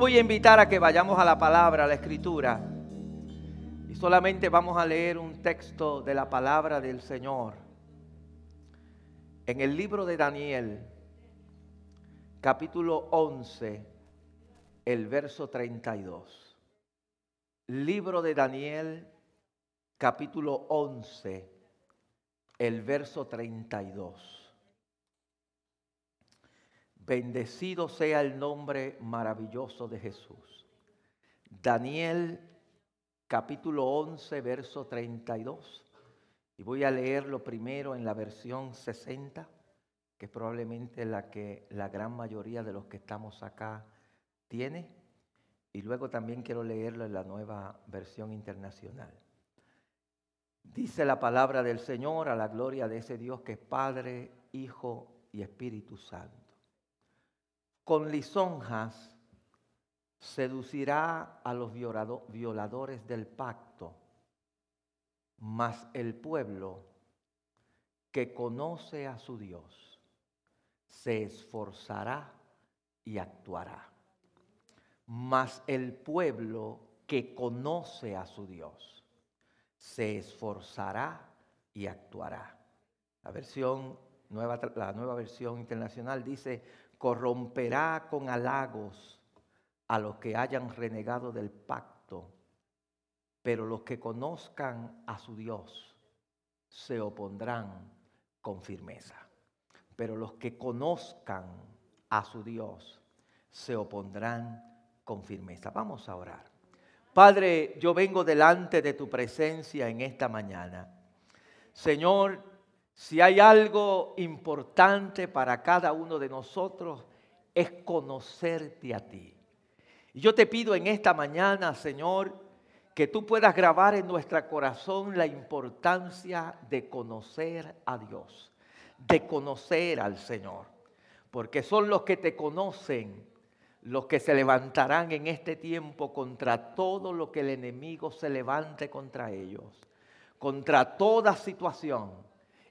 voy a invitar a que vayamos a la palabra, a la escritura. Y solamente vamos a leer un texto de la palabra del Señor. En el libro de Daniel, capítulo 11, el verso 32. Libro de Daniel, capítulo 11, el verso 32. Bendecido sea el nombre maravilloso de Jesús. Daniel capítulo 11, verso 32. Y voy a leerlo primero en la versión 60, que es probablemente la que la gran mayoría de los que estamos acá tiene. Y luego también quiero leerlo en la nueva versión internacional. Dice la palabra del Señor a la gloria de ese Dios que es Padre, Hijo y Espíritu Santo con lisonjas seducirá a los violadores del pacto, mas el pueblo que conoce a su Dios se esforzará y actuará. Mas el pueblo que conoce a su Dios se esforzará y actuará. La versión nueva, la nueva versión internacional dice, corromperá con halagos a los que hayan renegado del pacto, pero los que conozcan a su Dios se opondrán con firmeza. Pero los que conozcan a su Dios se opondrán con firmeza. Vamos a orar. Padre, yo vengo delante de tu presencia en esta mañana. Señor, si hay algo importante para cada uno de nosotros, es conocerte a ti. Y yo te pido en esta mañana, Señor, que tú puedas grabar en nuestro corazón la importancia de conocer a Dios, de conocer al Señor, porque son los que te conocen los que se levantarán en este tiempo contra todo lo que el enemigo se levante contra ellos, contra toda situación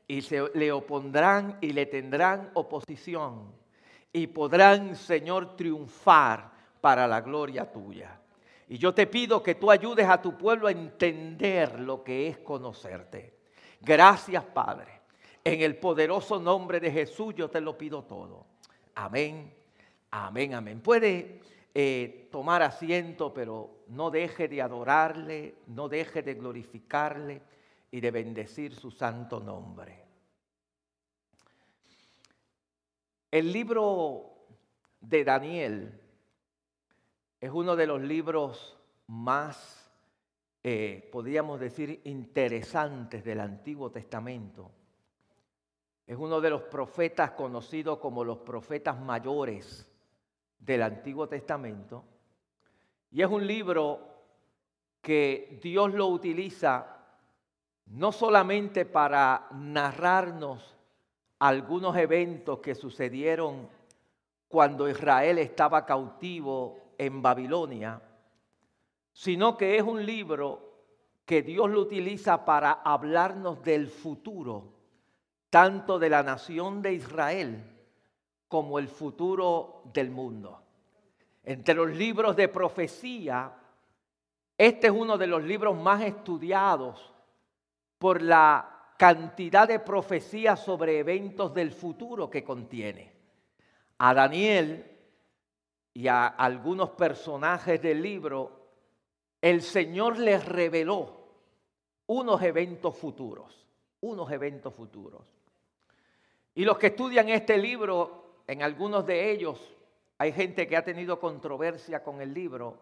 y se le opondrán y le tendrán oposición y podrán, Señor, triunfar para la gloria tuya. Y yo te pido que tú ayudes a tu pueblo a entender lo que es conocerte. Gracias, Padre. En el poderoso nombre de Jesús yo te lo pido todo. Amén, amén, amén. Puede eh, tomar asiento, pero no deje de adorarle, no deje de glorificarle y de bendecir su santo nombre. El libro de Daniel es uno de los libros más, eh, podríamos decir, interesantes del Antiguo Testamento. Es uno de los profetas conocidos como los profetas mayores del Antiguo Testamento. Y es un libro que Dios lo utiliza no solamente para narrarnos algunos eventos que sucedieron cuando Israel estaba cautivo en Babilonia, sino que es un libro que Dios lo utiliza para hablarnos del futuro, tanto de la nación de Israel como el futuro del mundo. Entre los libros de profecía, este es uno de los libros más estudiados por la cantidad de profecías sobre eventos del futuro que contiene. A Daniel y a algunos personajes del libro, el Señor les reveló unos eventos futuros, unos eventos futuros. Y los que estudian este libro, en algunos de ellos, hay gente que ha tenido controversia con el libro,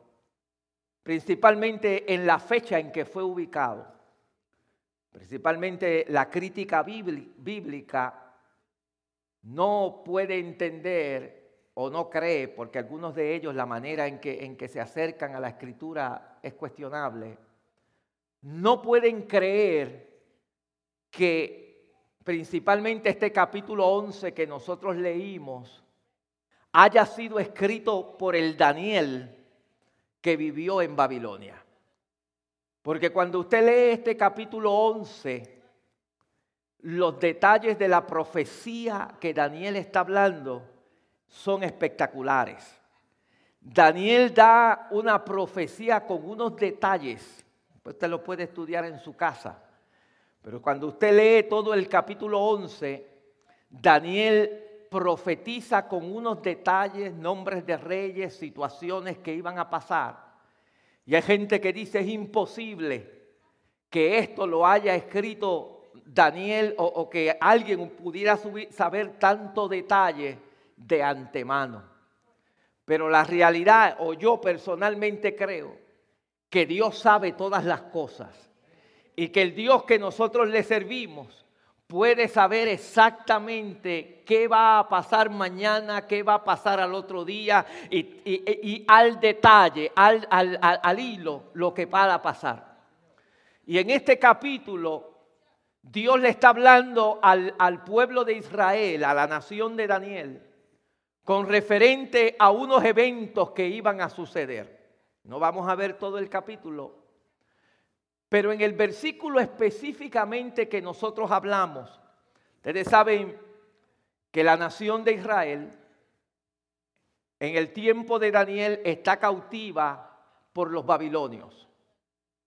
principalmente en la fecha en que fue ubicado. Principalmente la crítica bíblica no puede entender o no cree, porque algunos de ellos la manera en que, en que se acercan a la escritura es cuestionable, no pueden creer que principalmente este capítulo 11 que nosotros leímos haya sido escrito por el Daniel que vivió en Babilonia. Porque cuando usted lee este capítulo 11, los detalles de la profecía que Daniel está hablando son espectaculares. Daniel da una profecía con unos detalles. Usted lo puede estudiar en su casa. Pero cuando usted lee todo el capítulo 11, Daniel profetiza con unos detalles, nombres de reyes, situaciones que iban a pasar. Y hay gente que dice es imposible que esto lo haya escrito Daniel o, que alguien pudiera saber tanto detalle de antemano. Pero la realidad, o yo personalmente creo, que Dios sabe todas las cosas y que el Dios que nosotros le servimos puede saber exactamente qué va a pasar mañana, qué va a pasar al otro día y, al detalle, al, al, hilo, lo que va a pasar. Y en este capítulo, Dios le está hablando al, al pueblo de Israel, a la nación de Daniel, con referente a unos eventos que iban a suceder. No vamos a ver todo el capítulo, pero en el versículo específicamente que nosotros hablamos, ustedes saben que la nación de Israel en el tiempo de Daniel está cautiva por los babilonios.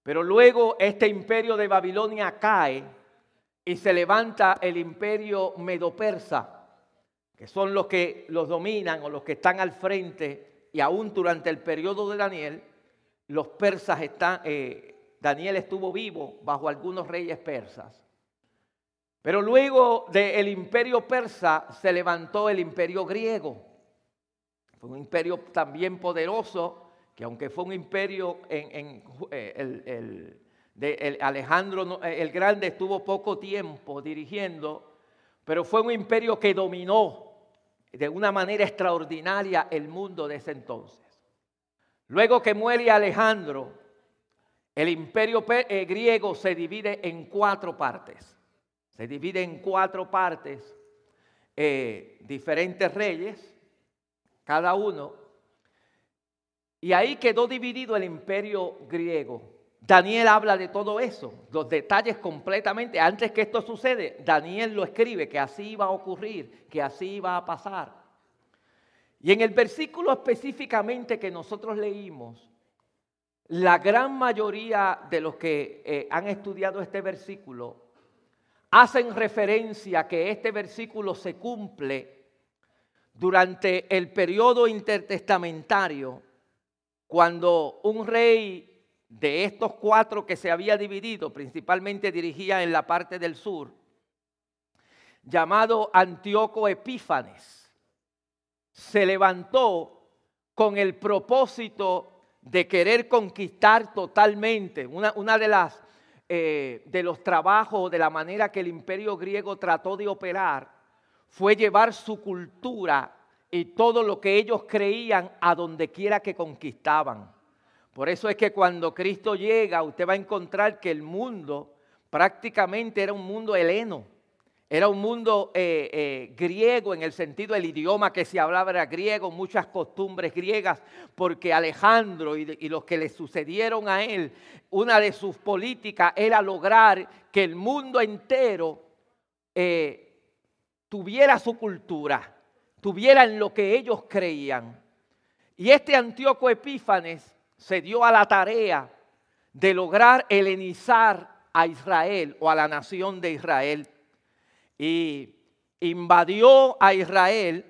Pero luego este imperio de Babilonia cae y se levanta el imperio medo-persa, que son los que los dominan o los que están al frente y aún durante el periodo de Daniel, los persas están, eh, Daniel estuvo vivo bajo algunos reyes persas. Pero luego del imperio persa se levantó el imperio griego. Fue un imperio también poderoso, que aunque fue un imperio en, eh, el, de Alejandro eh, el Grande estuvo poco tiempo dirigiendo, pero fue un imperio que dominó de una manera extraordinaria el mundo de ese entonces. Luego que muere Alejandro, el imperio eh, griego se divide en cuatro partes. Se divide en cuatro partes, eh, diferentes reyes, cada uno. Y ahí quedó dividido el imperio griego. Daniel habla de todo eso, los detalles completamente. Antes que esto sucede, Daniel lo escribe, que así iba a ocurrir, que así iba a pasar. Y en el versículo específicamente que nosotros leímos, la gran mayoría de los que eh, han estudiado este versículo hacen referencia a que este versículo se cumple durante el periodo intertestamentario, cuando un rey de estos cuatro que se había dividido, principalmente dirigía en la parte del sur, llamado Antíoco Epífanes, se levantó con el propósito de querer conquistar totalmente. Una, de las eh, de los trabajos, de la manera que el imperio griego trató de operar, fue llevar su cultura y todo lo que ellos creían a donde quiera que conquistaban. Por eso es que cuando Cristo llega, usted va a encontrar que el mundo prácticamente era un mundo heleno. Era un mundo eh, eh, griego en el sentido del idioma que se hablaba era griego, muchas costumbres griegas, porque Alejandro y, los que le sucedieron a él, una de sus políticas era lograr que el mundo entero eh, tuviera su cultura, tuviera en lo que ellos creían. Y este Antíoco Epífanes se dio a la tarea de lograr helenizar a Israel o a la nación de Israel y invadió a Israel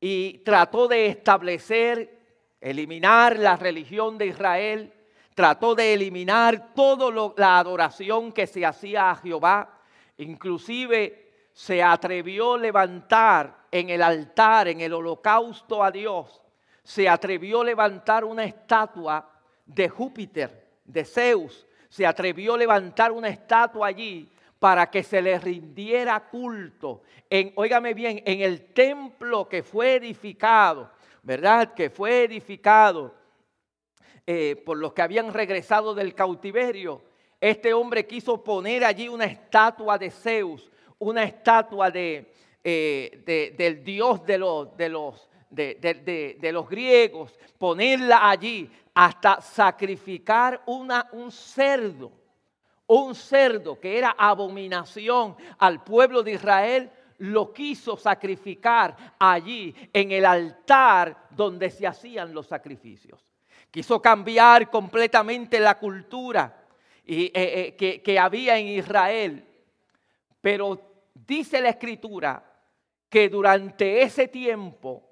y trató de establecer, eliminar la religión de Israel, trató de eliminar toda la adoración que se hacía a Jehová, inclusive se atrevió a levantar en el altar, en el holocausto a Dios, se atrevió a levantar una estatua de Júpiter, de Zeus, se atrevió a levantar una estatua allí para que se le rindiera culto. En, óigame bien, en el templo que fue edificado, ¿verdad? Que fue edificado eh, por los que habían regresado del cautiverio. Este hombre quiso poner allí una estatua de Zeus, una estatua de, eh, del dios de los, de, los, de, de los griegos, ponerla allí hasta sacrificar un cerdo un cerdo que era abominación al pueblo de Israel, lo quiso sacrificar allí, en el altar donde se hacían los sacrificios. Quiso cambiar completamente la cultura eh, eh, que, había en Israel. Pero dice la escritura que durante ese tiempo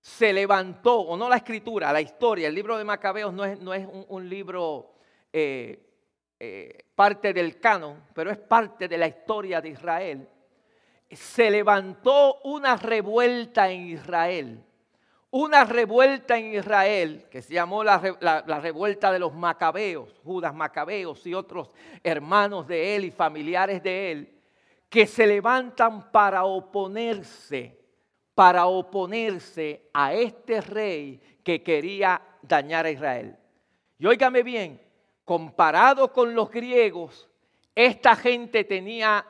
se levantó, o no la escritura, la historia, el libro de Macabeos no es, no es un, libro eh, parte del canon, pero es parte de la historia de Israel. Se levantó una revuelta en Israel una revuelta en Israel que se llamó la, revuelta de los macabeos, Judas Macabeos y otros hermanos de él y familiares de él, que se levantan para oponerse, para oponerse a este rey que quería dañar a Israel. Y óigame bien, comparado con los griegos, esta gente tenía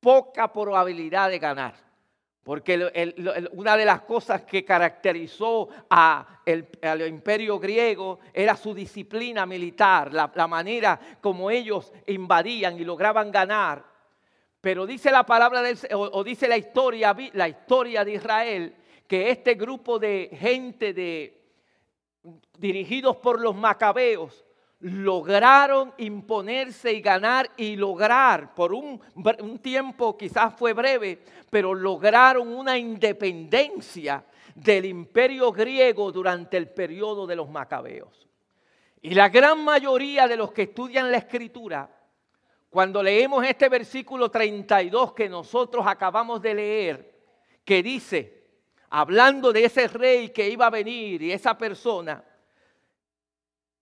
poca probabilidad de ganar. Porque una de las cosas que caracterizó al imperio griego era su disciplina militar, la, manera como ellos invadían y lograban ganar. Pero dice la palabra del, o, dice la historia, la historia de Israel, que este grupo de gente de, dirigidos por los macabeos lograron imponerse y ganar y lograr, por un, tiempo quizás fue breve, pero lograron una independencia del imperio griego durante el periodo de los macabeos. Y la gran mayoría de los que estudian la escritura, cuando leemos este versículo 32 que nosotros acabamos de leer, que dice, hablando de ese rey que iba a venir y esa persona,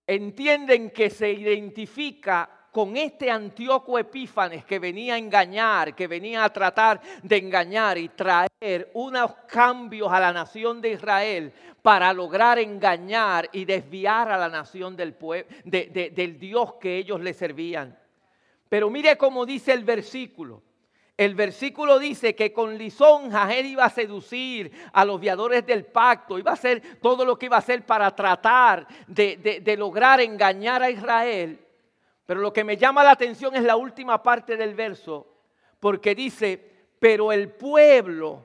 entienden que se identifica con este Antíoco Epífanes que venía a engañar, que venía a tratar de engañar y traer unos cambios a la nación de Israel para lograr engañar y desviar a la nación del, del Dios que ellos le servían. Pero mire cómo dice el versículo. El versículo dice que con lisonjas él iba a seducir a los viadores del pacto, iba a hacer todo lo que iba a hacer para tratar de, lograr engañar a Israel. Pero lo que me llama la atención es la última parte del verso, porque dice, pero el pueblo,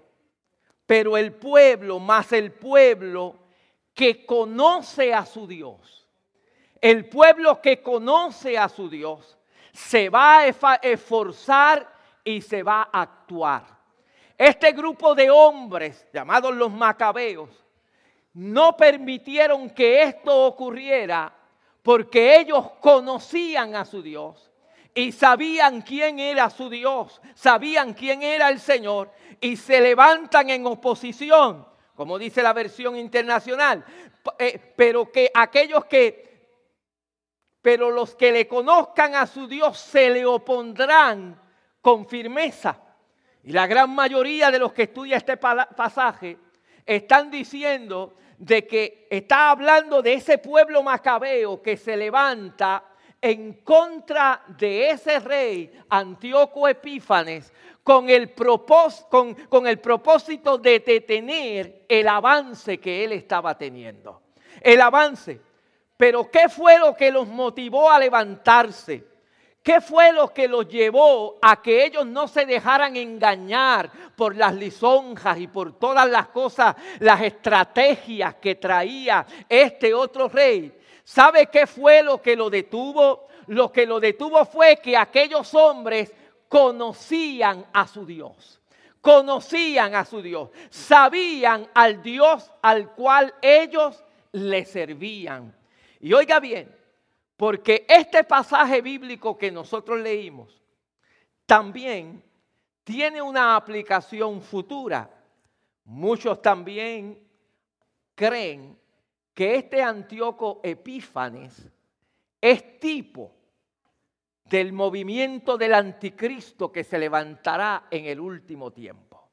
pero el pueblo, más el pueblo que conoce a su Dios, el pueblo que conoce a su Dios, se va a esforzar y se va a actuar. Este grupo de hombres, llamados los macabeos, no permitieron que esto ocurriera porque ellos conocían a su Dios y sabían quién era su Dios, sabían quién era el Señor y se levantan en oposición, como dice la versión internacional, eh, pero que aquellos que, pero los que le conozcan a su Dios se le opondrán con firmeza. Y la gran mayoría de los que estudian este pasaje están diciendo de que está hablando de ese pueblo macabeo que se levanta en contra de ese rey Antíoco Epífanes con el, con, con el propósito de detener el avance que él estaba teniendo. El avance. Pero ¿qué fue lo que los motivó a levantarse? ¿Qué fue lo que los llevó a que ellos no se dejaran engañar por las lisonjas y por todas las cosas, las estrategias que traía este otro rey? ¿Sabe qué fue lo que lo detuvo? Lo que lo detuvo fue que aquellos hombres conocían a su Dios. Conocían a su Dios. Sabían al Dios al cual ellos le servían. Y oiga bien, porque este pasaje bíblico que nosotros leímos también tiene una aplicación futura. Muchos también creen que este Antíoco Epífanes es tipo del movimiento del anticristo que se levantará en el último tiempo.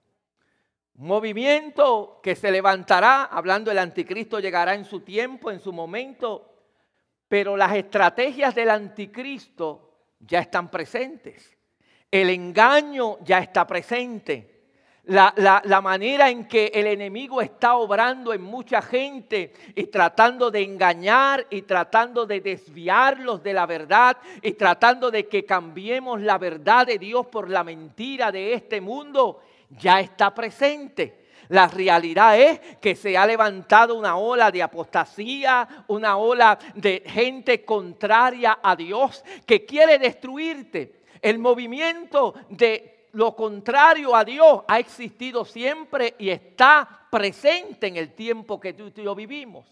Movimiento que se levantará, hablando del anticristo, llegará en su tiempo, en su momento, pero las estrategias del anticristo ya están presentes. El engaño ya está presente. la, manera en que el enemigo está obrando en mucha gente y tratando de engañar y tratando de desviarlos de la verdad y tratando de que cambiemos la verdad de Dios por la mentira de este mundo, ya está presente. La realidad es que se ha levantado una ola de apostasía, una ola de gente contraria a Dios que quiere destruirte. El movimiento de lo contrario a Dios ha existido siempre y está presente en el tiempo que tú y yo vivimos.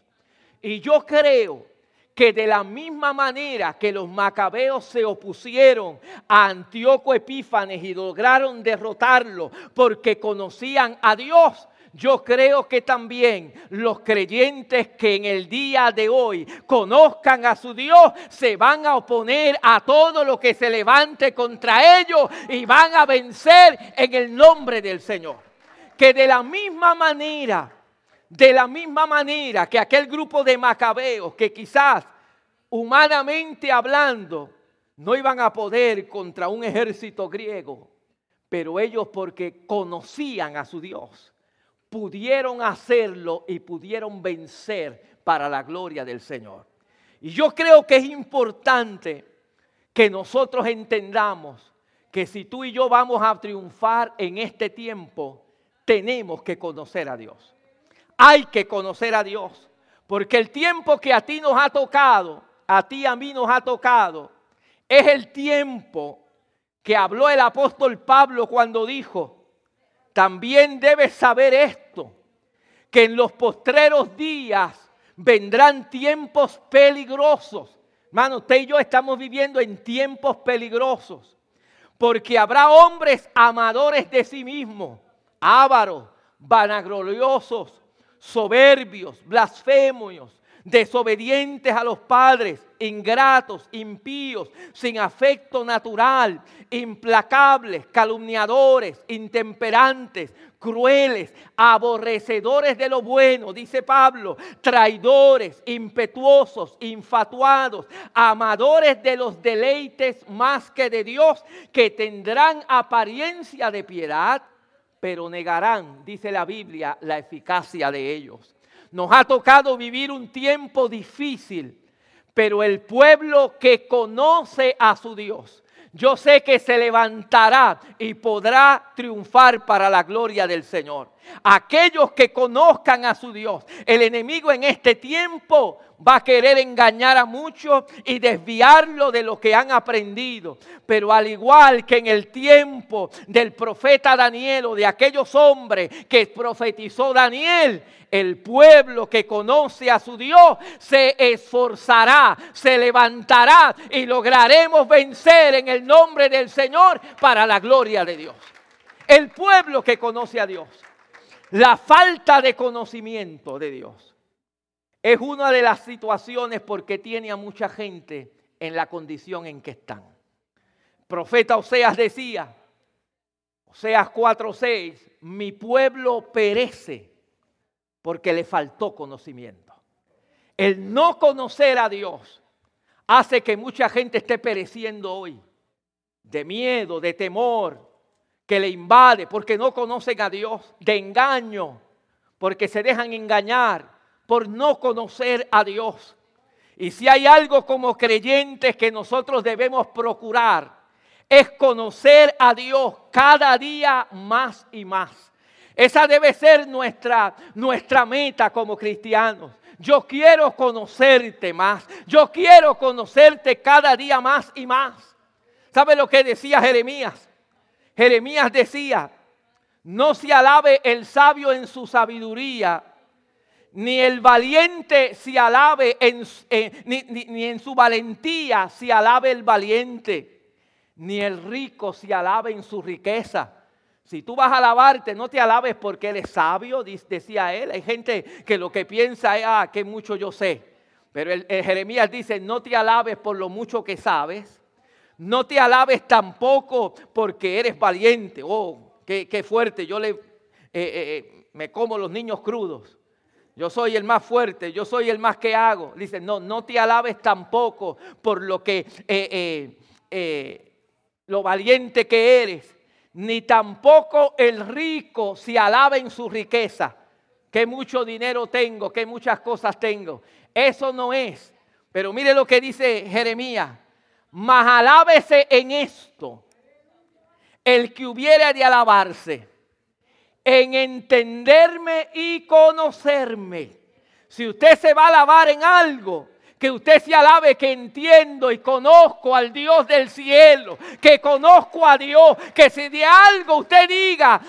Y yo creo que de la misma manera que los macabeos se opusieron a Antíoco Epífanes y lograron derrotarlo porque conocían a Dios, yo creo que también los creyentes que en el día de hoy conozcan a su Dios se van a oponer a todo lo que se levante contra ellos y van a vencer en el nombre del Señor. Que de la misma manera, de la misma manera que aquel grupo de macabeos que quizás humanamente hablando no iban a poder contra un ejército griego, pero ellos porque conocían a su Dios pudieron hacerlo y pudieron vencer para la gloria del Señor. Y yo creo que es importante que nosotros entendamos que si tú y yo vamos a triunfar en este tiempo, tenemos que conocer a Dios. Hay que conocer a Dios, porque el tiempo que a ti nos ha tocado, a ti a mí nos ha tocado, es el tiempo que habló el apóstol Pablo cuando dijo, también debes saber esto, que en los postreros días vendrán tiempos peligrosos. Hermano, usted y yo estamos viviendo en tiempos peligrosos, porque habrá hombres amadores de sí mismos, ávaros, vanagloriosos, soberbios, blasfemos, desobedientes a los padres, ingratos, impíos, sin afecto natural, implacables, calumniadores, intemperantes, crueles, aborrecedores de lo bueno, dice Pablo, traidores, impetuosos, infatuados, amadores de los deleites más que de Dios, que tendrán apariencia de piedad, pero negarán, dice la Biblia, la eficacia de ellos. Nos ha tocado vivir un tiempo difícil, pero el pueblo que conoce a su Dios, yo sé que se levantará y podrá triunfar para la gloria del Señor. Aquellos que conozcan a su Dios, el enemigo en este tiempo va a querer engañar a muchos y desviarlo de lo que han aprendido. Pero al igual que en el tiempo del profeta Daniel o de aquellos hombres que profetizó Daniel, el pueblo que conoce a su Dios se esforzará, se levantará y lograremos vencer en el nombre del Señor para la gloria de Dios. El pueblo que conoce a Dios. La falta de conocimiento de Dios es una de las situaciones porque tiene a mucha gente en la condición en que están. profeta Oseas decía, Oseas 4:6, mi pueblo perece porque le faltó conocimiento. El no conocer a Dios hace que mucha gente esté pereciendo hoy de miedo, de temor, que le invade porque no conocen a Dios, de engaño, porque se dejan engañar por no conocer a Dios. Y si hay algo como creyentes que nosotros debemos procurar, es conocer a Dios cada día más y más. Esa debe ser nuestra, nuestra meta como cristianos. Yo quiero conocerte más. Yo quiero conocerte cada día más y más. ¿Sabe lo que decía Jeremías? Jeremías decía, no se alabe el sabio en su sabiduría, ni el valiente se alabe en, ni, en su valentía se alabe el valiente, ni el rico se alabe en su riqueza. Si tú vas a alabarte, no te alabes porque él es sabio, decía él. Hay gente que lo que piensa es, ah, que mucho yo sé. Pero Jeremías dice, no te alabes por lo mucho que sabes. No te alabes tampoco porque eres valiente. Oh, qué, fuerte. Yo le, eh, eh, eh, me como los niños crudos yo soy el más fuerte, yo soy el más que hago. Dice, no, no te alabes tampoco por lo que, eh, eh, eh, lo valiente que eres, ni tampoco el rico se alaba en su riqueza, que mucho dinero tengo, que muchas cosas tengo. Eso no es. Pero mire lo que dice Jeremías, mas alábese en esto el que hubiera de alabarse, en entenderme y conocerme. Si usted se va a alabar en algo, que usted se alabe que entiendo y conozco al Dios del cielo, que conozco a Dios, que si de algo usted diga,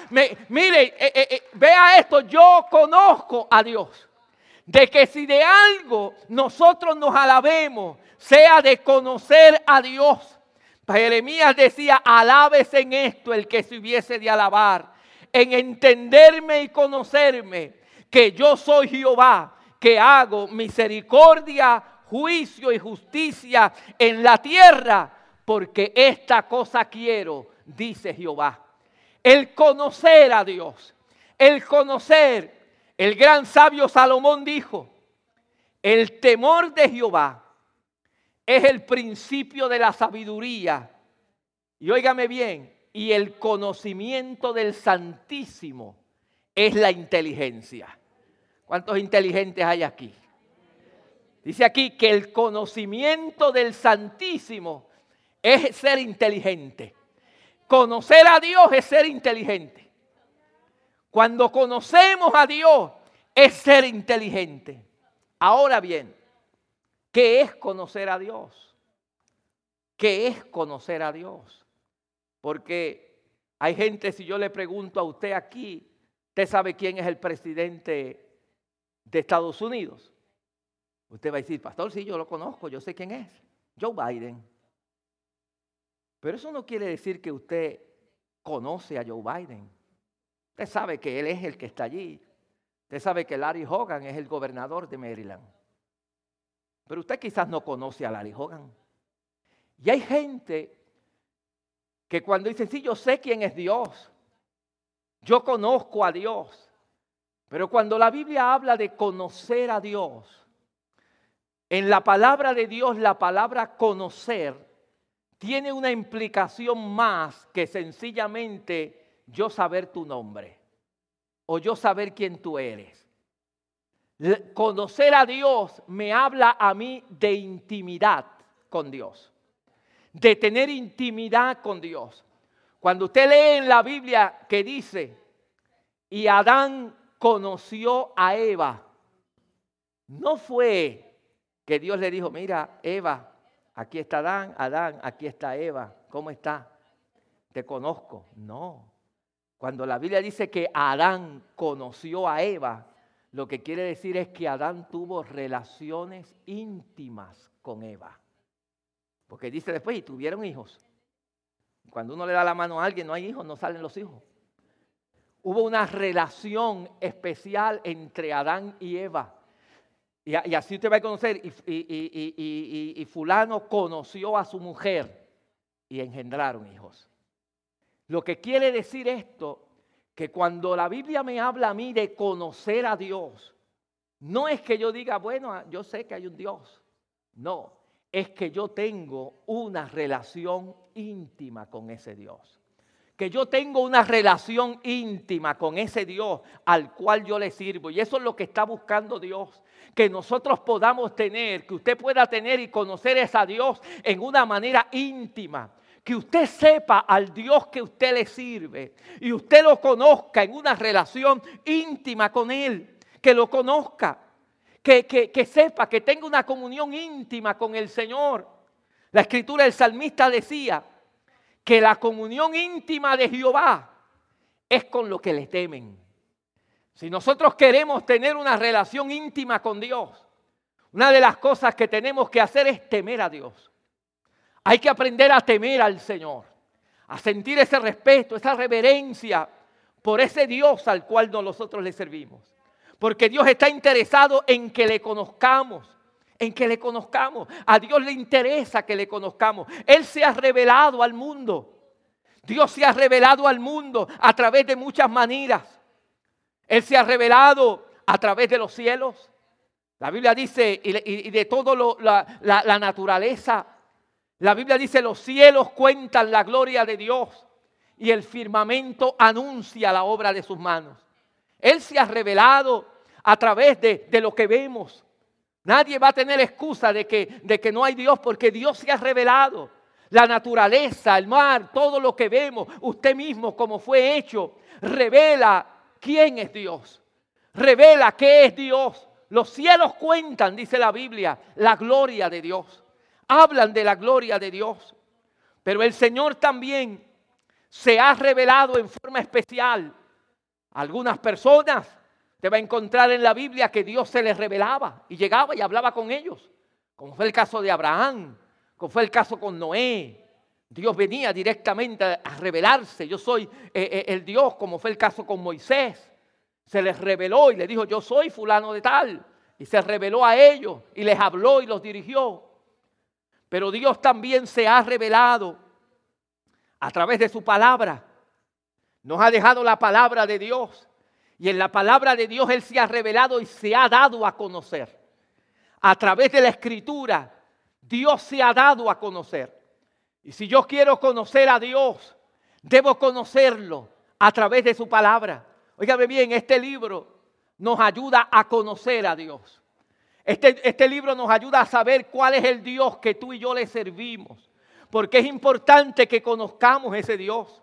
mire, eh, eh, eh, vea esto, yo conozco a Dios. De que si de algo nosotros nos alabemos, sea de conocer a Dios. Jeremías decía, alabes en esto el que se hubiese de alabar, en entenderme y conocerme que yo soy Jehová, que hago misericordia juicio y justicia en la tierra, porque esta cosa quiero, dice Jehová. El conocer a Dios, el conocer, el gran sabio Salomón dijo, el temor de Jehová es el principio de la sabiduría. Y óigame bien, y el conocimiento del Santísimo es la inteligencia. ¿Cuántos inteligentes hay aquí? Dice aquí que el conocimiento del Santísimo es ser inteligente. Conocer a Dios es ser inteligente. Cuando conocemos a Dios es ser inteligente. Ahora bien, ¿qué es conocer a Dios? ¿Qué es conocer a Dios? Porque hay gente, si yo le pregunto a usted aquí, ¿usted sabe quién es el presidente de Estados Unidos? Usted va a decir, pastor, sí, yo lo conozco, yo sé quién es. Joe Biden. Pero eso no quiere decir que usted conoce a Joe Biden. Usted sabe que él es el que está allí. Usted sabe que Larry Hogan es el gobernador de Maryland. Pero usted quizás no conoce a Larry Hogan. Y hay gente que cuando dicen, sí, yo sé quién es Dios. Yo conozco a Dios. Pero cuando la Biblia habla de conocer a Dios, en la palabra de Dios, la palabra conocer tiene una implicación más que sencillamente yo saber tu nombre o yo saber quién tú eres. Conocer a Dios me habla a mí de intimidad con Dios, de tener intimidad con Dios. Cuando usted lee en la Biblia que dice, y Adán conoció a Eva, no fue que Dios le dijo, mira, Eva, aquí está Adán, Adán, aquí está Eva, ¿cómo está? Te conozco. No. Cuando la Biblia dice que Adán conoció a Eva, lo que quiere decir es que Adán tuvo relaciones íntimas con Eva. Porque dice después, y tuvieron hijos. Cuando uno le da la mano a alguien, no hay hijos, no salen los hijos. Hubo una relación especial entre Adán y Eva. Y, así usted va a conocer, y, fulano conoció a su mujer y engendraron hijos. Lo que quiere decir esto, que cuando la Biblia me habla a mí de conocer a Dios, no es que yo diga, bueno, yo sé que hay un Dios. No, es que yo tengo una relación íntima con ese Dios que yo tengo una relación íntima con ese Dios al cual yo le sirvo. Y eso es lo que está buscando Dios. Que nosotros podamos tener, que usted pueda tener y conocer a ese Dios en una manera íntima. Que usted sepa al Dios que usted le sirve y usted lo conozca en una relación íntima con Él. Que lo conozca, que, que, que sepa, que tenga una comunión íntima con el Señor. La escritura del salmista decía, que la comunión íntima de Jehová es con lo que le temen. Si nosotros queremos tener una relación íntima con Dios, una de las cosas que tenemos que hacer es temer a Dios. Hay que aprender a temer al Señor, a sentir ese respeto, esa reverencia por ese Dios al cual nosotros le servimos. Porque Dios está interesado en que le conozcamos, en que le conozcamos. A Dios le interesa que le conozcamos. Él se ha revelado al mundo. Dios se ha revelado al mundo a través de muchas maneras. Él se ha revelado a través de los cielos. La Biblia dice, y de todo la, naturaleza. La Biblia dice, los cielos cuentan la gloria de Dios. y el firmamento anuncia la obra de sus manos. Él se ha revelado a través de, de lo que vemos. Nadie va a tener excusa de que, de que no hay Dios porque Dios se ha revelado. La naturaleza, el mar, todo lo que vemos, usted mismo como fue hecho, revela quién es Dios. Revela qué es Dios. Los cielos cuentan, dice la Biblia, la gloria de Dios. Hablan de la gloria de Dios. Pero el Señor también se ha revelado en forma especial. Algunas personas te va a encontrar en la Biblia que Dios se les revelaba y llegaba y hablaba con ellos, como fue el caso de Abraham, como fue el caso con Noé. Dios venía directamente a revelarse. Yo soy eh, eh, el Dios, como fue el caso con Moisés. Se les reveló y le dijo, yo soy fulano de tal. Y se reveló a ellos y les habló y los dirigió. Pero Dios también se ha revelado a través de su palabra. Nos ha dejado la palabra de Dios. Y en la palabra de Dios Él se ha revelado y se ha dado a conocer. A través de la escritura, Dios se ha dado a conocer. Y si yo quiero conocer a Dios, debo conocerlo a través de su palabra. Óigame bien, este libro nos ayuda a conocer a Dios. Este, este, libro nos ayuda a saber cuál es el Dios que tú y yo le servimos. Porque es importante que conozcamos ese Dios.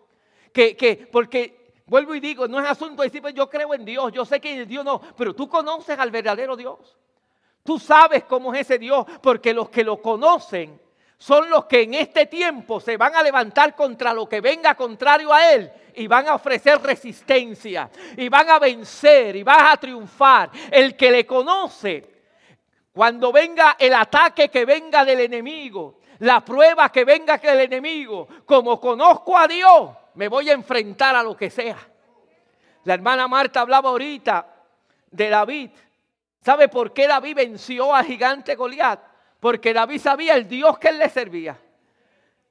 Que, que, porque Vuelvo y digo, no es asunto de decir, pues yo creo en Dios, yo sé que en Dios no, pero tú conoces al verdadero Dios. Tú sabes cómo es ese Dios, porque los que lo conocen son los que en este tiempo se van a levantar contra lo que venga contrario a Él y van a ofrecer resistencia y van a vencer y van a triunfar. El que le conoce, cuando venga el ataque que venga del enemigo, la prueba que venga del enemigo, como conozco a Dios, me voy a enfrentar a lo que sea. La hermana Marta hablaba ahorita de David. ¿Sabe por qué David venció a gigante Goliat? Porque David sabía el Dios que él le servía.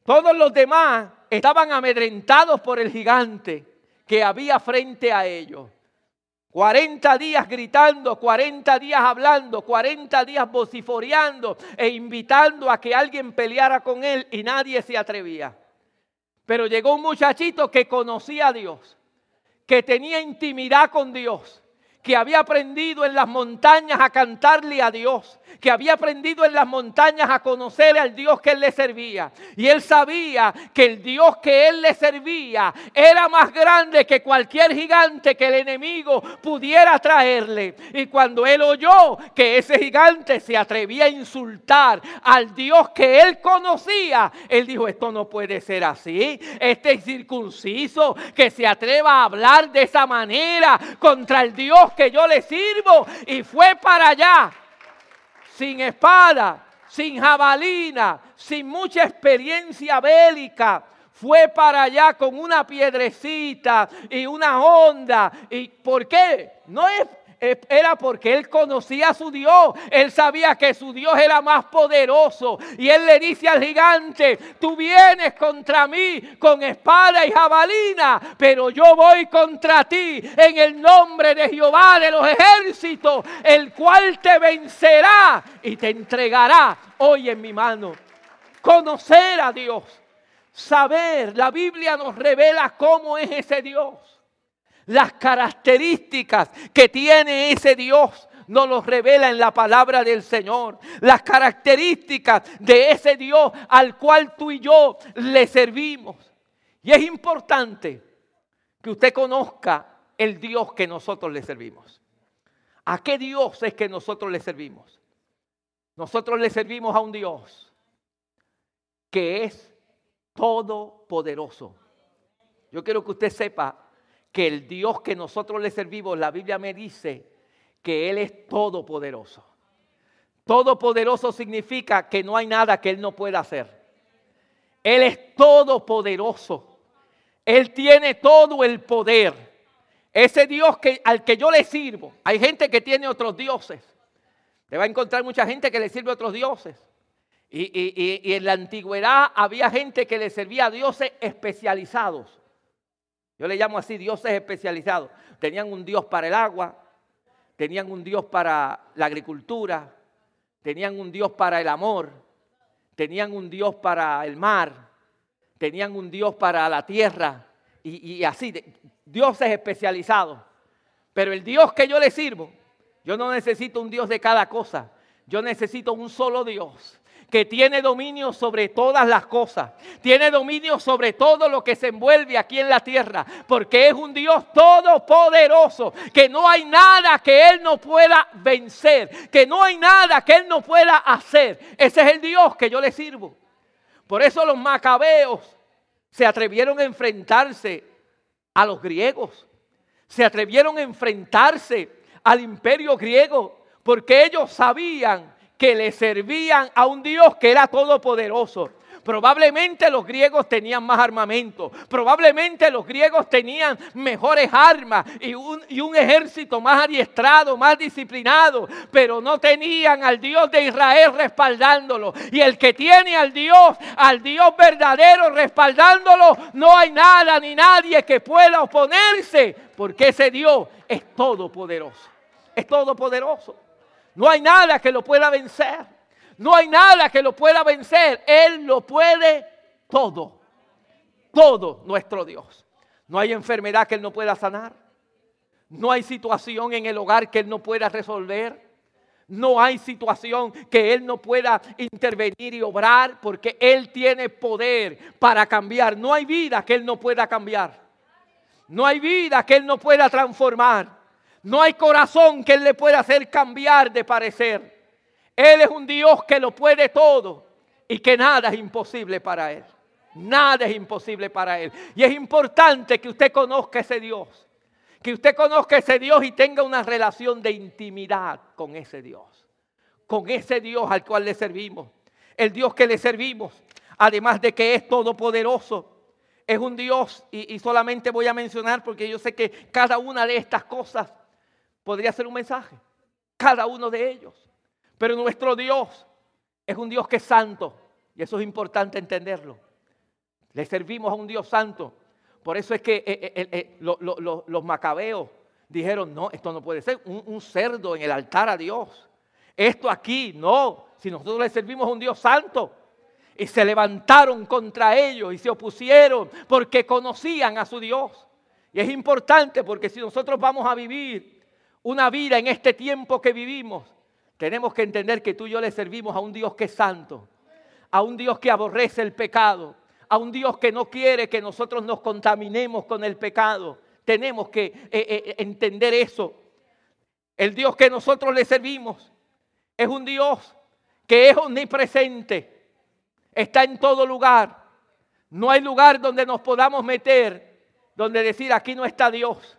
Todos los demás estaban amedrentados por el gigante que había frente a ellos. 40 días gritando, 40 días hablando, 40 días vociforeando e invitando a que alguien peleara con él y nadie se atrevía. Pero llegó un muchachito que conocía a Dios, que tenía intimidad con Dios, que había aprendido en las montañas a cantarle a Dios, que había aprendido en las montañas a conocer al Dios que él le servía. Y él sabía que el Dios que él le servía era más grande que cualquier gigante que el enemigo pudiera traerle. Y cuando él oyó que ese gigante se atrevía a insultar al Dios que él conocía, él dijo, esto no puede ser así. Este circunciso que se atreva a hablar de esa manera contra el Dios que yo le sirvo. Y fue para allá, sin espada, sin jabalina, sin mucha experiencia bélica. Fue para allá con una piedrecita y una onda. ¿Y por qué? No es era porque él conocía a su Dios. Él sabía que su Dios era más poderoso. Y él le dice al gigante, tú vienes contra mí con espada y jabalina, pero yo voy contra ti en el nombre de Jehová de los ejércitos, el cual te vencerá y te entregará hoy en mi mano. Conocer a Dios, saber, la Biblia nos revela cómo es ese Dios las características que tiene ese Dios nos los revela en la palabra del Señor. Las características de ese Dios al cual tú y yo le servimos. Y es importante que usted conozca el Dios que nosotros le servimos. ¿A qué Dios es que nosotros le servimos? Nosotros le servimos a un Dios que es todopoderoso. Yo quiero que usted sepa que el Dios que nosotros le servimos, la Biblia me dice que Él es todopoderoso. Todopoderoso significa que no hay nada que Él no pueda hacer. Él es todopoderoso. Él tiene todo el poder. Ese Dios que, al que yo le sirvo. Hay gente que tiene otros dioses. Te va a encontrar mucha gente que le sirve a otros dioses. Y, y en la antigüedad había gente que le servía a dioses especializados. Yo le llamo así dioses especializados. Tenían un dios para el agua, tenían un dios para la agricultura, tenían un dios para el amor, tenían un dios para el mar, tenían un dios para la tierra y, así, Dios es especializado. Pero el Dios que yo le sirvo, yo no necesito un Dios de cada cosa. Yo necesito un solo Dios que tiene dominio sobre todas las cosas, tiene dominio sobre todo lo que se envuelve aquí en la tierra, porque es un Dios todopoderoso, que no hay nada que Él no pueda vencer, que no hay nada que Él no pueda hacer. Ese es el Dios que yo le sirvo. Por eso los macabeos se atrevieron a enfrentarse a los griegos, se atrevieron a enfrentarse al imperio griego, porque ellos sabían que le servían a un Dios que era todopoderoso. Probablemente los griegos tenían más armamento, probablemente los griegos tenían mejores armas y un, y un, ejército más adiestrado, más disciplinado, pero no tenían al Dios de Israel respaldándolo. Y el que tiene al Dios, al Dios verdadero respaldándolo, no hay nada ni nadie que pueda oponerse, porque ese Dios es todopoderoso, es todopoderoso. No hay nada que lo pueda vencer. No hay nada que lo pueda vencer. Él lo puede todo. Todo nuestro Dios. No hay enfermedad que Él no pueda sanar. No hay situación en el hogar que Él no pueda resolver. No hay situación que Él no pueda intervenir y obrar porque Él tiene poder para cambiar. No hay vida que Él no pueda cambiar. No hay vida que Él no pueda transformar. No hay corazón que Él le pueda hacer cambiar de parecer. Él es un Dios que lo puede todo y que nada es imposible para Él. Nada es imposible para Él. Y es importante que usted conozca ese Dios. Que usted conozca ese Dios y tenga una relación de intimidad con ese Dios. Con ese Dios al cual le servimos. El Dios que le servimos, además de que es todopoderoso, es un Dios, y, y solamente voy a mencionar porque yo sé que cada una de estas cosas podría ser un mensaje. Cada uno de ellos. Pero nuestro Dios es un Dios que es santo. Y eso es importante entenderlo. Le servimos a un Dios santo. Por eso es que eh, eh, eh, los macabeos dijeron, no, esto no puede ser un, un cerdo en el altar a Dios. Esto aquí, no. Si nosotros le servimos a un Dios santo. Y se levantaron contra ellos y se opusieron porque conocían a su Dios. Y es importante porque si nosotros vamos a vivir una vida en este tiempo que vivimos, tenemos que entender que tú y yo le servimos a un Dios que es santo, a un Dios que aborrece el pecado, a un Dios que no quiere que nosotros nos contaminemos con el pecado. Tenemos que eh, eh, entender eso. El Dios que nosotros le servimos es un Dios que es omnipresente, está en todo lugar. No hay lugar donde nos podamos meter, donde decir aquí no está Dios.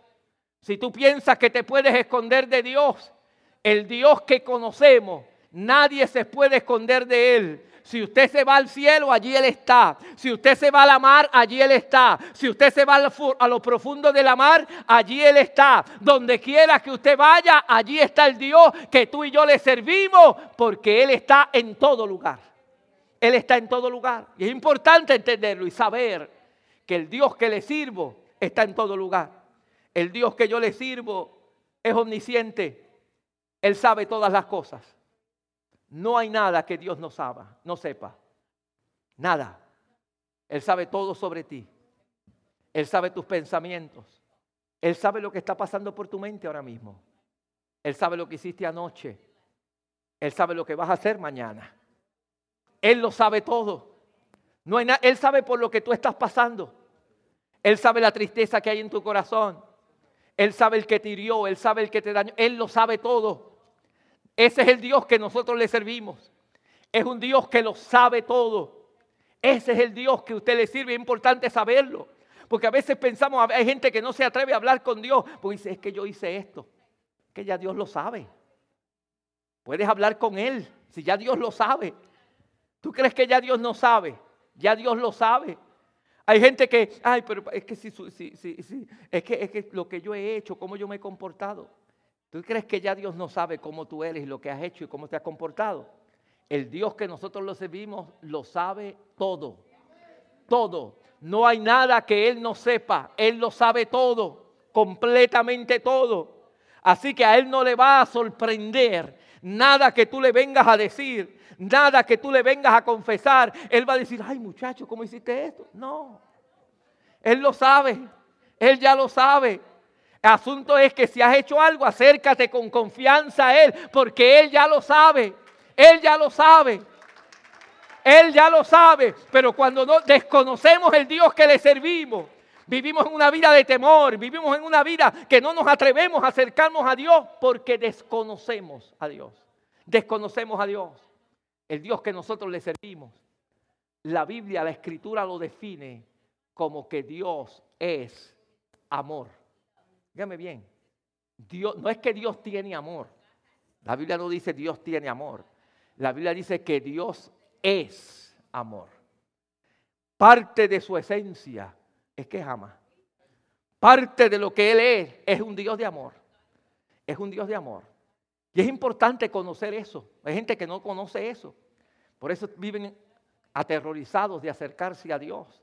Si tú piensas que te puedes esconder de Dios, el Dios que conocemos, nadie se puede esconder de Él. Si usted se va al cielo, allí Él está. Si usted se va a la mar, allí Él está. Si usted se va a lo profundo de la mar, allí Él está. Donde quiera que usted vaya, allí está el Dios que tú y yo le servimos, porque Él está en todo lugar. Él está en todo lugar. Y es importante entenderlo y saber que el Dios que le sirvo está en todo lugar. El Dios que yo le sirvo es omnisciente. Él sabe todas las cosas. No hay nada que Dios no sabe, no sepa. Nada. Él sabe todo sobre ti. Él sabe tus pensamientos. Él sabe lo que está pasando por tu mente ahora mismo. Él sabe lo que hiciste anoche. Él sabe lo que vas a hacer mañana. Él lo sabe todo. No hay él sabe por lo que tú estás pasando. Él sabe la tristeza que hay en tu corazón. Él sabe el que te hirió, Él sabe el que te dañó, Él lo sabe todo. Ese es el Dios que nosotros le servimos. Es un Dios que lo sabe todo. Ese es el Dios que usted le sirve. Es importante saberlo. Porque a veces pensamos, hay gente que no se atreve a hablar con Dios. Porque dice, es que yo hice esto. Que ya Dios lo sabe. Puedes hablar con Él si ya Dios lo sabe. ¿Tú crees que ya Dios no sabe? Ya Dios lo sabe. Hay gente que, ay, pero es que, sí, sí, sí, es que, es que lo que yo he hecho, cómo yo me he comportado. ¿Tú crees que ya Dios no sabe cómo tú eres y lo que has hecho y cómo te has comportado? El Dios que nosotros lo servimos lo sabe todo. Todo. No hay nada que Él no sepa. Él lo sabe todo. Completamente todo. Así que a Él no le va a sorprender nada que tú le vengas a decir nada que tú le vengas a confesar, Él va a decir, ay muchacho, ¿cómo hiciste esto? No. Él lo sabe. Él ya lo sabe. El asunto es que si has hecho algo, acércate con confianza a Él, porque Él ya lo sabe. Él ya lo sabe. Él ya lo sabe. Pero cuando no desconocemos el Dios que le servimos, vivimos en una vida de temor, vivimos en una vida que no nos atrevemos a acercarnos a Dios porque desconocemos a Dios. Desconocemos a Dios. El Dios que nosotros le servimos. La Biblia, la Escritura lo define como que Dios es amor. Dígame bien. Dios, no es que Dios tiene amor. La Biblia no dice Dios tiene amor. La Biblia dice que Dios es amor. Parte de su esencia es que ama. Parte de lo que Él es es un Dios de amor. Es un Dios de amor. Y es importante conocer eso. Hay gente que no conoce eso. Por eso viven aterrorizados de acercarse a Dios.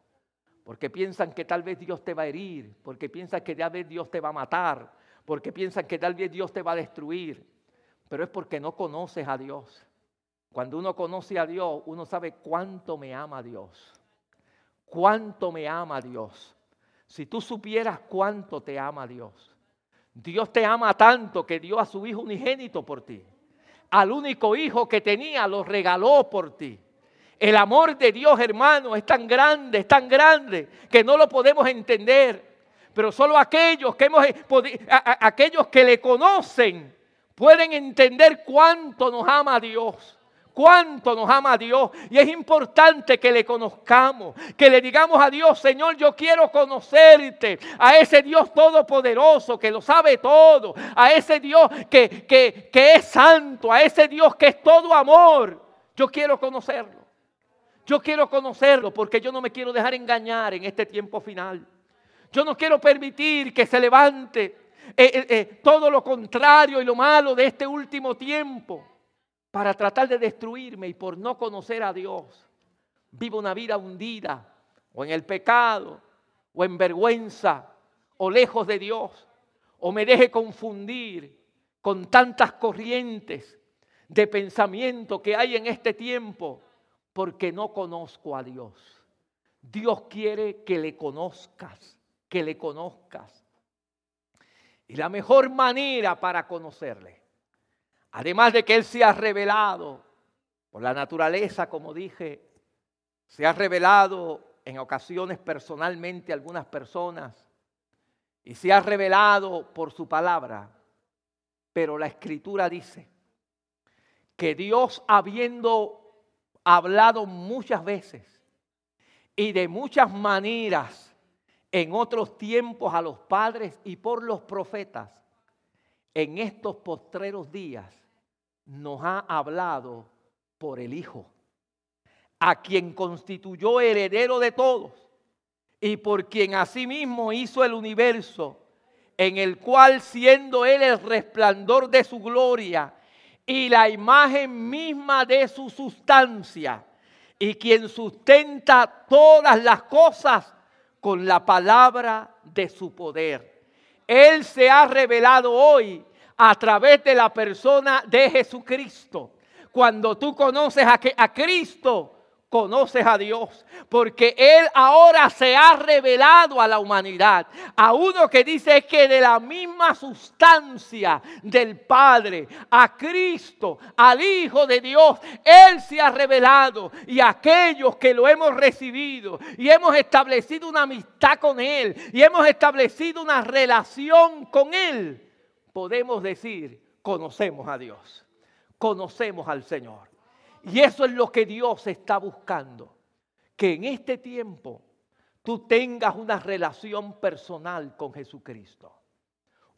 Porque piensan que tal vez Dios te va a herir. Porque piensan que tal vez Dios te va a matar. Porque piensan que tal vez Dios te va a destruir. Pero es porque no conoces a Dios. Cuando uno conoce a Dios, uno sabe cuánto me ama Dios. Cuánto me ama Dios. Si tú supieras cuánto te ama Dios. Dios te ama tanto que dio a su Hijo unigénito por ti. Al único hijo que tenía lo regaló por ti. El amor de Dios, hermano, es tan grande, es tan grande que no lo podemos entender. Pero solo aquellos que hemos aquellos que le conocen pueden entender cuánto nos ama Dios cuánto nos ama Dios. Y es importante que le conozcamos, que le digamos a Dios, Señor, yo quiero conocerte, a ese Dios todopoderoso que lo sabe todo, a ese Dios que, que, es santo, a ese Dios que es todo amor. Yo quiero conocerlo. Yo quiero conocerlo porque yo no me quiero dejar engañar en este tiempo final. Yo no quiero permitir que se levante eh, eh, eh, todo lo contrario y lo malo de este último tiempo para tratar de destruirme y por no conocer a Dios, vivo una vida hundida o en el pecado o en vergüenza o lejos de Dios o me deje confundir con tantas corrientes de pensamiento que hay en este tiempo porque no conozco a Dios. Dios quiere que le conozcas, que le conozcas. Y la mejor manera para conocerle Además de que Él se ha revelado por la naturaleza, como dije, se ha revelado en ocasiones personalmente a algunas personas y se ha revelado por su palabra. Pero la escritura dice que Dios habiendo hablado muchas veces y de muchas maneras en otros tiempos a los padres y por los profetas, en estos postreros días nos ha hablado por el Hijo, a quien constituyó heredero de todos y por quien asimismo hizo el universo, en el cual siendo Él el resplandor de su gloria y la imagen misma de su sustancia, y quien sustenta todas las cosas con la palabra de su poder. Él se ha revelado hoy a través de la persona de Jesucristo. Cuando tú conoces a, a Cristo, conoces a Dios, porque Él ahora se ha revelado a la humanidad, a uno que dice que de la misma sustancia del Padre, a Cristo, al Hijo de Dios, Él se ha revelado y aquellos que lo hemos recibido y hemos establecido una amistad con Él y hemos establecido una relación con Él podemos decir, conocemos a Dios, conocemos al Señor. Y eso es lo que Dios está buscando, que en este tiempo tú tengas una relación personal con Jesucristo,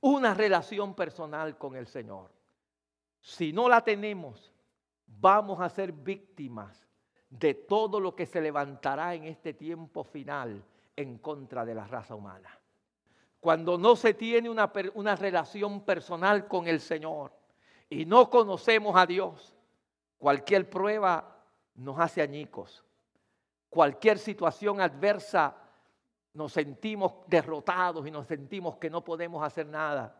una relación personal con el Señor. Si no la tenemos, vamos a ser víctimas de todo lo que se levantará en este tiempo final en contra de la raza humana. Cuando no se tiene una, una, relación personal con el Señor y no conocemos a Dios, cualquier prueba nos hace añicos. Cualquier situación adversa nos sentimos derrotados y nos sentimos que no podemos hacer nada.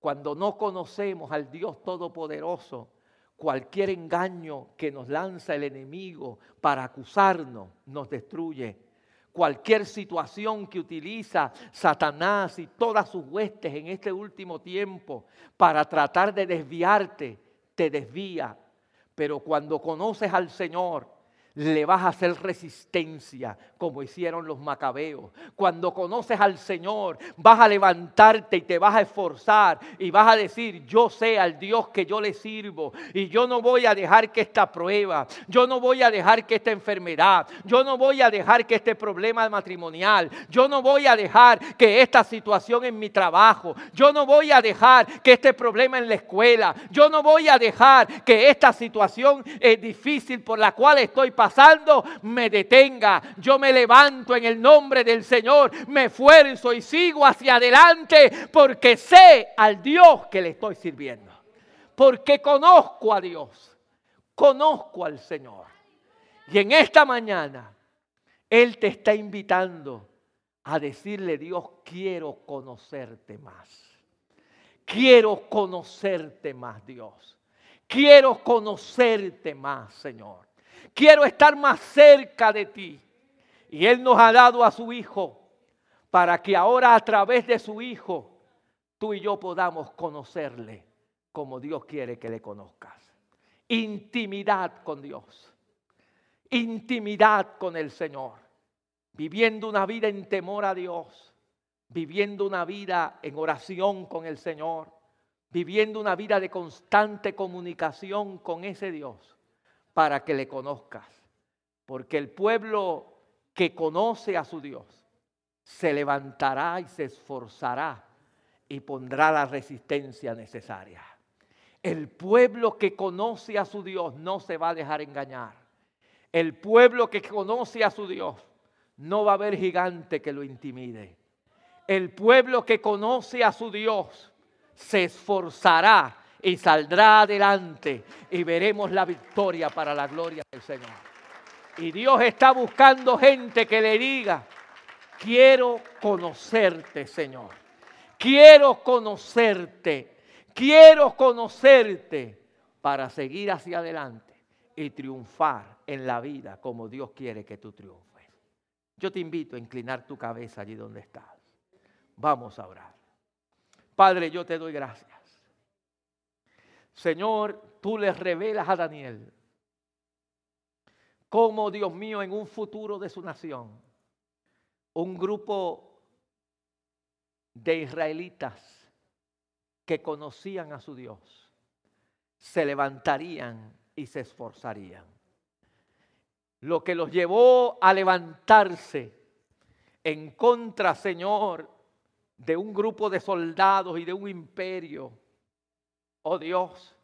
Cuando no conocemos al Dios Todopoderoso, cualquier engaño que nos lanza el enemigo para acusarnos nos destruye cualquier situación que utiliza Satanás y todas sus huestes en este último tiempo para tratar de desviarte, te desvía. Pero cuando conoces al Señor, le vas a hacer resistencia como hicieron los macabeos. Cuando conoces al Señor, vas a levantarte y te vas a esforzar y vas a decir, yo sé al Dios que yo le sirvo y yo no voy a dejar que esta prueba, yo no voy a dejar que esta enfermedad, yo no voy a dejar que este problema matrimonial, yo no voy a dejar que esta situación en mi trabajo, yo no voy a dejar que este problema en la escuela, yo no voy a dejar que esta situación es difícil por la cual estoy pasando pasando me detenga. Yo me levanto en el nombre del Señor, me esfuerzo y sigo hacia adelante porque sé al Dios que le estoy sirviendo. Porque conozco a Dios, conozco al Señor. Y en esta mañana Él te está invitando a decirle, Dios, quiero conocerte más. Quiero conocerte más, Dios. Quiero conocerte más, Señor. Quiero estar más cerca de ti. Y Él nos ha dado a su Hijo para que ahora a través de su Hijo tú y yo podamos conocerle como Dios quiere que le conozcas. Intimidad con Dios. Intimidad con el Señor. Viviendo una vida en temor a Dios. Viviendo una vida en oración con el Señor. Viviendo una vida de constante comunicación con ese Dios para que le conozcas. Porque el pueblo que conoce a su Dios se levantará y se esforzará y pondrá la resistencia necesaria. El pueblo que conoce a su Dios no se va a dejar engañar. El pueblo que conoce a su Dios no va a haber gigante que lo intimide. El pueblo que conoce a su Dios se esforzará y saldrá adelante y veremos la victoria para la gloria del Señor. Y Dios está buscando gente que le diga, quiero conocerte, Señor. Quiero conocerte. Quiero conocerte para seguir hacia adelante y triunfar en la vida como Dios quiere que tú triunfes. Yo te invito a inclinar tu cabeza allí donde estás. Vamos a orar. Padre, yo te doy gracias. Señor, tú le revelas a Daniel cómo, Dios mío, en un futuro de su nación, un grupo de israelitas que conocían a su Dios, se levantarían y se esforzarían. Lo que los llevó a levantarse en contra, Señor, de un grupo de soldados y de un imperio oh Dios,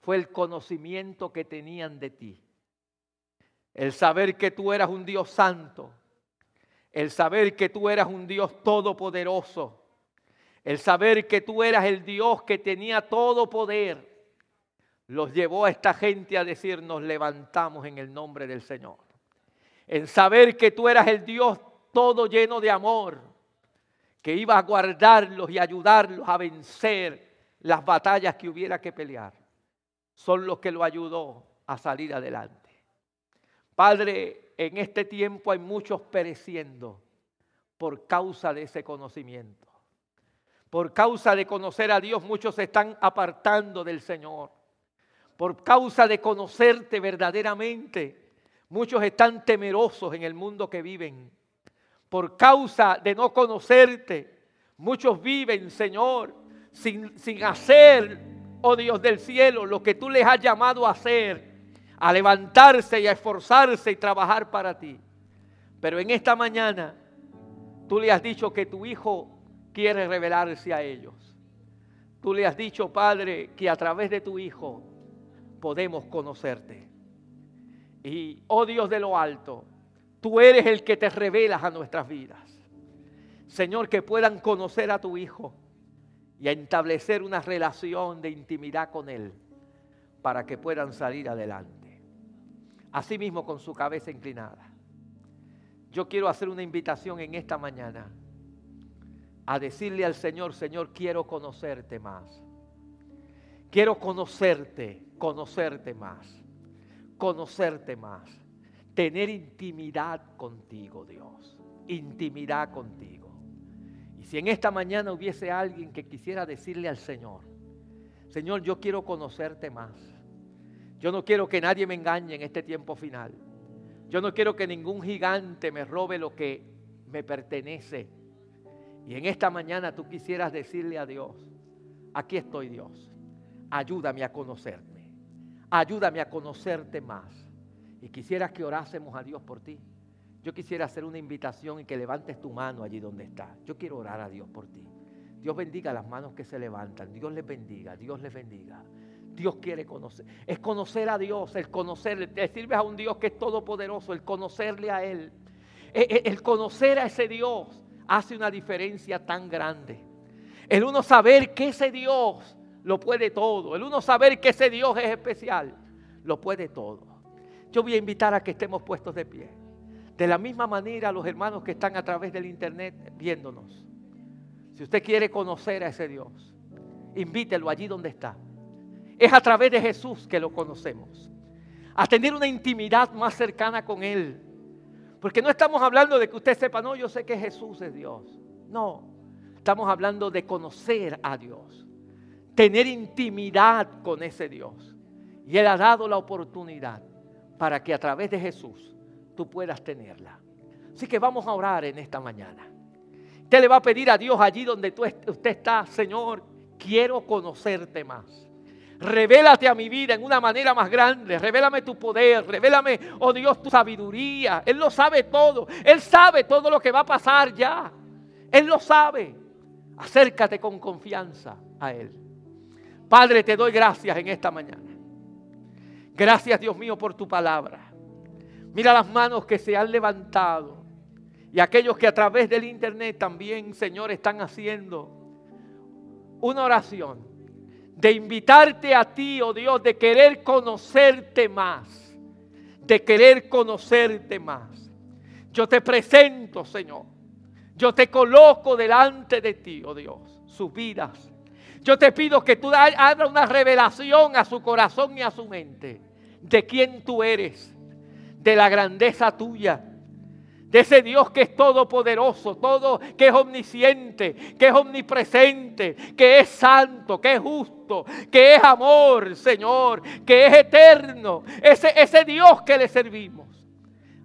fue el conocimiento que tenían de ti. El saber que tú eras un Dios santo. El saber que tú eras un Dios todopoderoso. El saber que tú eras el Dios que tenía todo poder. Los llevó a esta gente a decir, nos levantamos en el nombre del Señor. El saber que tú eras el Dios todo lleno de amor, que iba a guardarlos y ayudarlos a vencer las batallas que hubiera que pelear, son los que lo ayudó a salir adelante. Padre, en este tiempo hay muchos pereciendo por causa de ese conocimiento. Por causa de conocer a Dios, muchos se están apartando del Señor. Por causa de conocerte verdaderamente, muchos están temerosos en el mundo que viven. Por causa de no conocerte, muchos viven, Señor, sin, hacer, oh Dios del cielo, lo que tú les has llamado a hacer, a levantarse y a esforzarse y trabajar para ti. Pero en esta mañana tú le has dicho que tu Hijo quiere revelarse a ellos. Tú le has dicho, Padre, que a través de tu Hijo podemos conocerte. Y, oh Dios de lo alto, tú eres el que te revelas a nuestras vidas. Señor, que puedan conocer a tu Hijo y a establecer una relación de intimidad con Él para que puedan salir adelante. Asimismo con su cabeza inclinada. Yo quiero hacer una invitación en esta mañana a decirle al Señor, Señor, quiero conocerte más. Quiero conocerte, conocerte más, conocerte más, tener intimidad contigo, Dios. intimidad contigo. Si en esta mañana hubiese alguien que quisiera decirle al Señor, Señor, yo quiero conocerte más. Yo no quiero que nadie me engañe en este tiempo final. Yo no quiero que ningún gigante me robe lo que me pertenece. Y en esta mañana tú quisieras decirle a Dios, aquí estoy Dios, ayúdame a conocerme, ayúdame a conocerte más. Y quisieras que orásemos a Dios por ti. Yo quisiera hacer una invitación y que levantes tu mano allí donde estás. Yo quiero orar a Dios por ti. Dios bendiga las manos que se levantan. Dios les bendiga, Dios les bendiga. Dios quiere conocer. Es conocer a Dios, el conocerle. Te sirves a un Dios que es todopoderoso, el conocerle a Él. E, e, el conocer a ese Dios hace una diferencia tan grande. El uno saber que ese Dios lo puede todo. El uno saber que ese Dios es especial, lo puede todo. Yo voy a invitar a que estemos puestos de pie. De la misma manera, los hermanos que están a través del internet viéndonos. Si usted quiere conocer a ese Dios, invítelo allí donde está. Es a través de Jesús que lo conocemos. A tener una intimidad más cercana con Él. Porque no estamos hablando de que usted sepa, no, yo sé que Jesús es Dios. No, estamos hablando de conocer a Dios. Tener intimidad con ese Dios. Y Él ha dado la oportunidad para que a través de Jesús tú puedas tenerla. Así que vamos a orar en esta mañana. Usted le va a pedir a Dios allí donde tú, usted está, Señor, quiero conocerte más. Revélate a mi vida en una manera más grande. Revélame tu poder. Revélame, oh Dios, tu sabiduría. Él lo sabe todo. Él sabe todo lo que va a pasar ya. Él lo sabe. Acércate con confianza a Él. Padre, te doy gracias en esta mañana. Gracias, Dios mío, por tu palabra. Mira las manos que se han levantado. Y aquellos que a través del internet también, Señor, están haciendo una oración de invitarte a ti, oh Dios, de querer conocerte más, de querer conocerte más. Yo te presento, Señor. Yo te coloco delante de ti, oh Dios, sus vidas. Yo te pido que tú hagas una revelación a su corazón y a su mente de quién tú eres, de la grandeza tuya de ese Dios que es todopoderoso, todo que es omnisciente, que es omnipresente, que es santo, que es justo, que es amor, Señor, que es eterno. Ese, ese Dios que le servimos.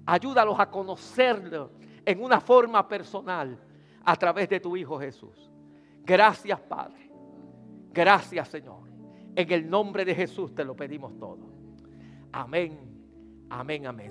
Ayúdalos a conocerlo en una forma personal a través de tu Hijo Jesús. Gracias, Padre. Gracias, Señor. En el nombre de Jesús te lo pedimos todo. Amén. Amén, amén.